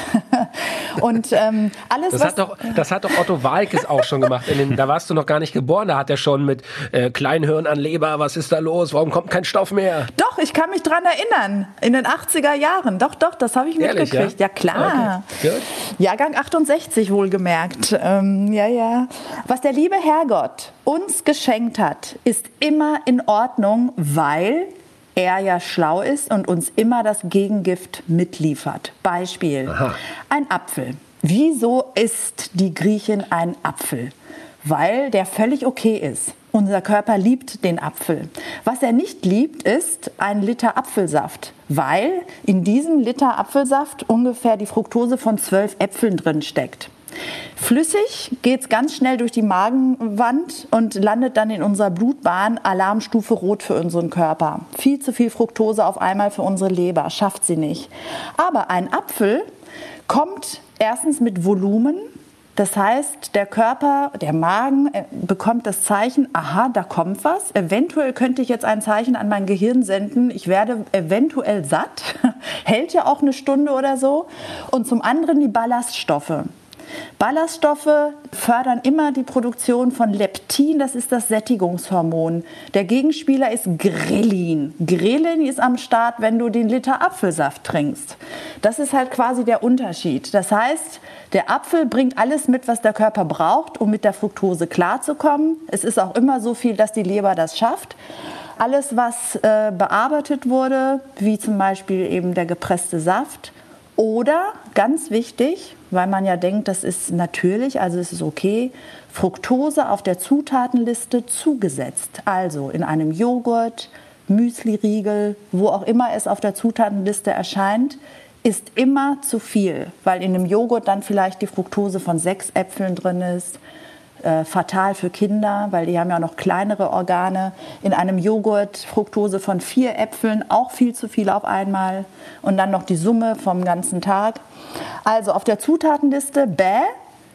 Und ähm, alles, das hat, doch, das hat doch Otto Walkes auch schon gemacht. Den, da warst du noch gar nicht geboren. Da hat er schon mit äh, Kleinhirn an Leber, was ist da los? Warum kommt kein Stoff mehr? Doch, ich kann mich dran erinnern. In den 80er Jahren. Doch, doch, das habe ich Ehrlich, mitgekriegt. Ja, ja klar. Okay. Jahrgang 68 wohlgemerkt. Ähm, ja, ja. Was der liebe Herrgott uns geschenkt hat, ist immer in Ordnung, weil er ja schlau ist und uns immer das Gegengift mitliefert. Beispiel, Aha. ein Apfel. Wieso isst die Griechin ein Apfel? Weil der völlig okay ist. Unser Körper liebt den Apfel. Was er nicht liebt, ist ein Liter Apfelsaft, weil in diesem Liter Apfelsaft ungefähr die Fructose von zwölf Äpfeln drin steckt. Flüssig geht es ganz schnell durch die Magenwand und landet dann in unserer Blutbahn Alarmstufe Rot für unseren Körper. Viel zu viel Fructose auf einmal für unsere Leber, schafft sie nicht. Aber ein Apfel kommt erstens mit Volumen. Das heißt, der Körper, der Magen äh, bekommt das Zeichen, aha, da kommt was. Eventuell könnte ich jetzt ein Zeichen an mein Gehirn senden, ich werde eventuell satt. Hält ja auch eine Stunde oder so. Und zum anderen die Ballaststoffe. Ballaststoffe fördern immer die Produktion von Leptin, das ist das Sättigungshormon. Der Gegenspieler ist Grelin. Grelin ist am Start, wenn du den Liter Apfelsaft trinkst. Das ist halt quasi der Unterschied. Das heißt, der Apfel bringt alles mit, was der Körper braucht, um mit der Fructose klarzukommen. Es ist auch immer so viel, dass die Leber das schafft. Alles, was äh, bearbeitet wurde, wie zum Beispiel eben der gepresste Saft, oder ganz wichtig, weil man ja denkt, das ist natürlich, also es ist okay, Fructose auf der Zutatenliste zugesetzt. Also in einem Joghurt, Müsli-Riegel, wo auch immer es auf der Zutatenliste erscheint, ist immer zu viel, weil in einem Joghurt dann vielleicht die Fructose von sechs Äpfeln drin ist äh, fatal für Kinder, weil die haben ja noch kleinere Organe. In einem Joghurt Fructose von vier Äpfeln, auch viel zu viel auf einmal. Und dann noch die Summe vom ganzen Tag. Also auf der Zutatenliste bäh,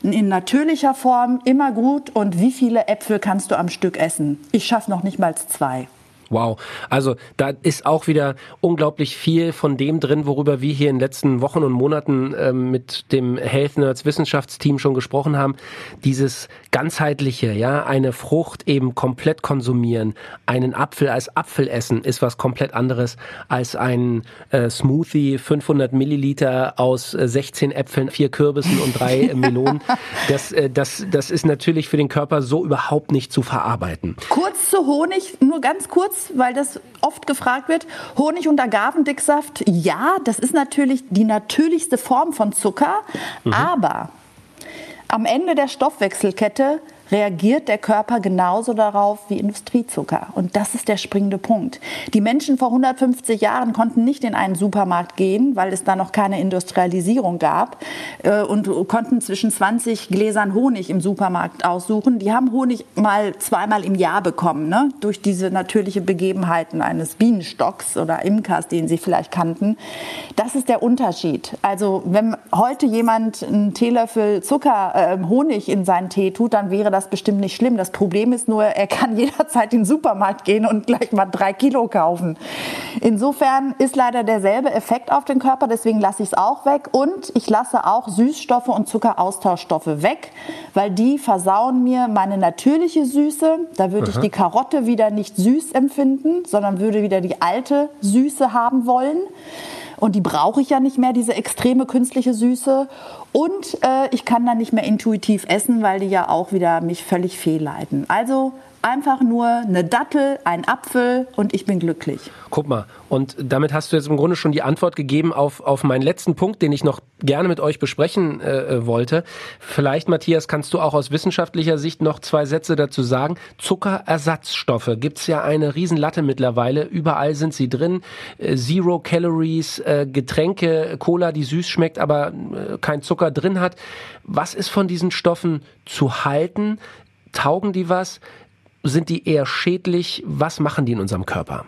in natürlicher Form immer gut. Und wie viele Äpfel kannst du am Stück essen? Ich schaffe noch nicht mal zwei. Wow. Also da ist auch wieder unglaublich viel von dem drin, worüber wir hier in den letzten Wochen und Monaten ähm, mit dem Health Nerds Wissenschaftsteam schon gesprochen haben. Dieses ganzheitliche, ja, eine Frucht eben komplett konsumieren, einen Apfel als Apfel essen, ist was komplett anderes als ein äh, Smoothie 500 Milliliter aus äh, 16 Äpfeln, vier Kürbissen und drei äh, Melonen. Das, äh, das, das ist natürlich für den Körper so überhaupt nicht zu verarbeiten. Kurz zu Honig, nur ganz kurz weil das oft gefragt wird. Honig und Agavendicksaft, ja, das ist natürlich die natürlichste Form von Zucker, mhm. aber am Ende der Stoffwechselkette reagiert der Körper genauso darauf wie Industriezucker. Und das ist der springende Punkt. Die Menschen vor 150 Jahren konnten nicht in einen Supermarkt gehen, weil es da noch keine Industrialisierung gab äh, und konnten zwischen 20 Gläsern Honig im Supermarkt aussuchen. Die haben Honig mal zweimal im Jahr bekommen, ne? durch diese natürliche Begebenheiten eines Bienenstocks oder Imkers, den sie vielleicht kannten. Das ist der Unterschied. Also wenn heute jemand einen Teelöffel Zucker, äh, Honig in seinen Tee tut, dann wäre das das bestimmt nicht schlimm. Das Problem ist nur, er kann jederzeit in den Supermarkt gehen und gleich mal drei Kilo kaufen. Insofern ist leider derselbe Effekt auf den Körper, deswegen lasse ich es auch weg. Und ich lasse auch Süßstoffe und Zuckeraustauschstoffe weg, weil die versauen mir meine natürliche Süße. Da würde ich die Karotte wieder nicht süß empfinden, sondern würde wieder die alte Süße haben wollen. Und die brauche ich ja nicht mehr, diese extreme künstliche Süße. Und äh, ich kann dann nicht mehr intuitiv essen, weil die ja auch wieder mich völlig fehlleiten. Also einfach nur eine Dattel, ein Apfel und ich bin glücklich. Guck mal, und damit hast du jetzt im Grunde schon die Antwort gegeben auf, auf meinen letzten Punkt, den ich noch gerne mit euch besprechen äh, äh wollte. Vielleicht, Matthias, kannst du auch aus wissenschaftlicher Sicht noch zwei Sätze dazu sagen. Zuckerersatzstoffe gibt's ja eine Riesenlatte mittlerweile. Überall sind sie drin. Äh, Zero Calories, äh, Getränke, Cola, die süß schmeckt, aber äh, kein Zucker drin hat. Was ist von diesen Stoffen zu halten? Taugen die was? Sind die eher schädlich? Was machen die in unserem Körper?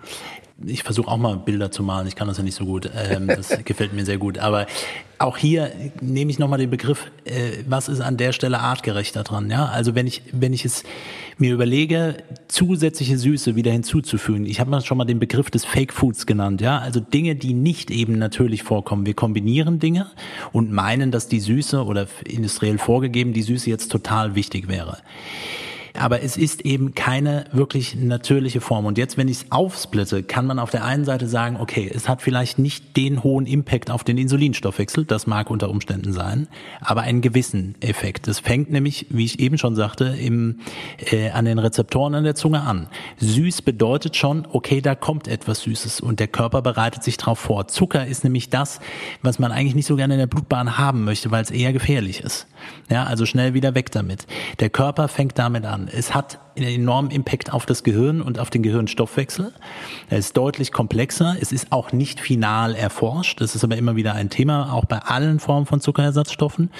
ich versuche auch mal Bilder zu malen. Ich kann das ja nicht so gut. Ähm, das gefällt mir sehr gut. Aber auch hier nehme ich nochmal den Begriff, äh, was ist an der Stelle artgerechter dran? Ja, also wenn ich, wenn ich es mir überlege, zusätzliche Süße wieder hinzuzufügen. Ich habe mal schon mal den Begriff des Fake Foods genannt. Ja, also Dinge, die nicht eben natürlich vorkommen. Wir kombinieren Dinge und meinen, dass die Süße oder industriell vorgegeben die Süße jetzt total wichtig wäre aber es ist eben keine wirklich natürliche Form. Und jetzt, wenn ich es aufsplitte, kann man auf der einen Seite sagen, okay, es hat vielleicht nicht den hohen Impact auf den Insulinstoffwechsel, das mag unter Umständen sein, aber einen gewissen Effekt. Es fängt nämlich, wie ich eben schon sagte, im, äh, an den Rezeptoren an der Zunge an. Süß bedeutet schon, okay, da kommt etwas Süßes und der Körper bereitet sich darauf vor. Zucker ist nämlich das, was man eigentlich nicht so gerne in der Blutbahn haben möchte, weil es eher gefährlich ist. Ja, also schnell wieder weg damit. Der Körper fängt damit an. Es hat einen enormen Impact auf das Gehirn und auf den Gehirnstoffwechsel. Er ist deutlich komplexer. Es ist auch nicht final erforscht. Das ist aber immer wieder ein Thema, auch bei allen Formen von Zuckerersatzstoffen.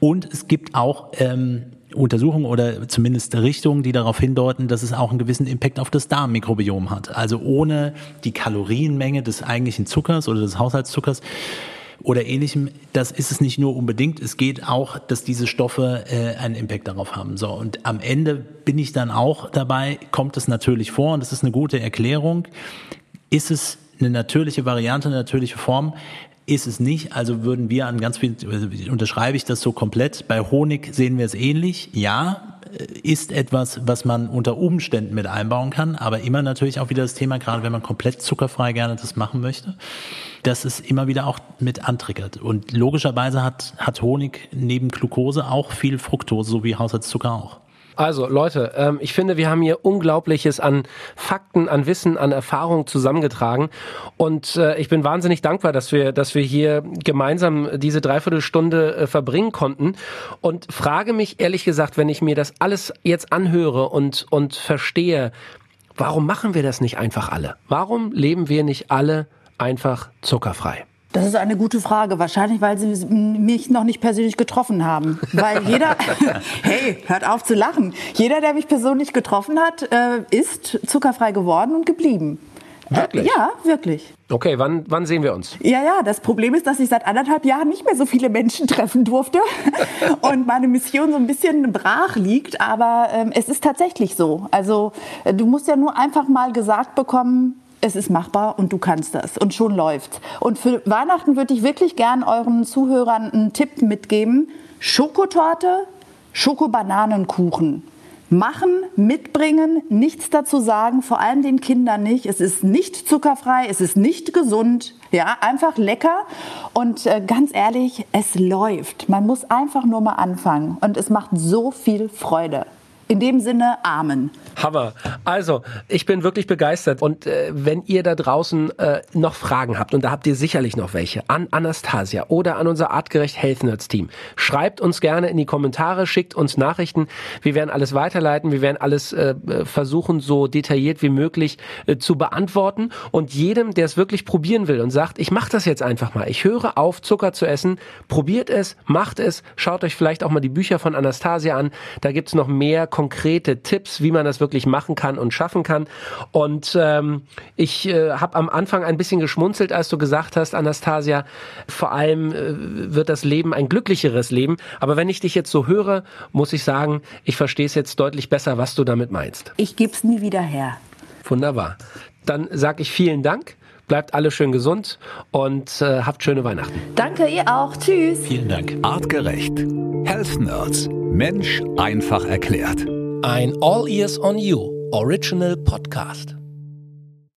Und es gibt auch ähm, Untersuchungen oder zumindest Richtungen, die darauf hindeuten, dass es auch einen gewissen Impact auf das Darmmikrobiom hat. Also ohne die Kalorienmenge des eigentlichen Zuckers oder des Haushaltszuckers oder ähnlichem, das ist es nicht nur unbedingt. Es geht auch, dass diese Stoffe äh, einen Impact darauf haben. So und am Ende bin ich dann auch dabei, kommt es natürlich vor und das ist eine gute Erklärung. Ist es eine natürliche Variante, eine natürliche Form? Ist es nicht, also würden wir an ganz viel, also unterschreibe ich das so komplett. Bei Honig sehen wir es ähnlich. Ja, äh, ist etwas, was man unter Umständen mit einbauen kann, aber immer natürlich auch wieder das Thema, gerade wenn man komplett zuckerfrei gerne das machen möchte, dass es immer wieder auch mit antriggert. Und logischerweise hat, hat Honig neben Glucose auch viel Fructose, so wie Haushaltszucker auch. Also Leute, ähm, ich finde, wir haben hier Unglaubliches an Fakten, an Wissen, an Erfahrung zusammengetragen und äh, ich bin wahnsinnig dankbar, dass wir, dass wir hier gemeinsam diese Dreiviertelstunde äh, verbringen konnten und frage mich ehrlich gesagt, wenn ich mir das alles jetzt anhöre und und verstehe, warum machen wir das nicht einfach alle? Warum leben wir nicht alle einfach zuckerfrei? Das ist eine gute Frage. Wahrscheinlich, weil Sie mich noch nicht persönlich getroffen haben. Weil jeder, hey, hört auf zu lachen. Jeder, der mich persönlich getroffen hat, äh, ist zuckerfrei geworden und geblieben. Wirklich? Äh, ja, wirklich. Okay, wann, wann sehen wir uns? Ja, ja, das Problem ist, dass ich seit anderthalb Jahren nicht mehr so viele Menschen treffen durfte und meine Mission so ein bisschen brach liegt. Aber ähm, es ist tatsächlich so. Also äh, du musst ja nur einfach mal gesagt bekommen, es ist machbar und du kannst das und schon läuft's. Und für Weihnachten würde ich wirklich gern euren Zuhörern einen Tipp mitgeben. Schokotorte, Schokobananenkuchen. Machen, mitbringen, nichts dazu sagen, vor allem den Kindern nicht. Es ist nicht zuckerfrei, es ist nicht gesund, ja, einfach lecker und äh, ganz ehrlich, es läuft. Man muss einfach nur mal anfangen und es macht so viel Freude. In dem Sinne, Amen. Hammer. Also, ich bin wirklich begeistert. Und äh, wenn ihr da draußen äh, noch Fragen habt, und da habt ihr sicherlich noch welche, an Anastasia oder an unser Artgerecht Health Nerds Team, schreibt uns gerne in die Kommentare, schickt uns Nachrichten. Wir werden alles weiterleiten. Wir werden alles äh, versuchen, so detailliert wie möglich äh, zu beantworten. Und jedem, der es wirklich probieren will und sagt, ich mache das jetzt einfach mal. Ich höre auf, Zucker zu essen. Probiert es, macht es. Schaut euch vielleicht auch mal die Bücher von Anastasia an. Da gibt's noch mehr konkrete Tipps, wie man das wirklich machen kann und schaffen kann. Und ähm, ich äh, habe am Anfang ein bisschen geschmunzelt, als du gesagt hast, Anastasia, vor allem äh, wird das Leben ein glücklicheres Leben. Aber wenn ich dich jetzt so höre, muss ich sagen, ich verstehe es jetzt deutlich besser, was du damit meinst. Ich gebe es nie wieder her. Wunderbar. Dann sage ich vielen Dank. Bleibt alle schön gesund und äh, habt schöne Weihnachten. Danke, ihr auch. Tschüss. Vielen Dank. Artgerecht. Health Nerds. Mensch einfach erklärt. Ein All Ears on You Original Podcast.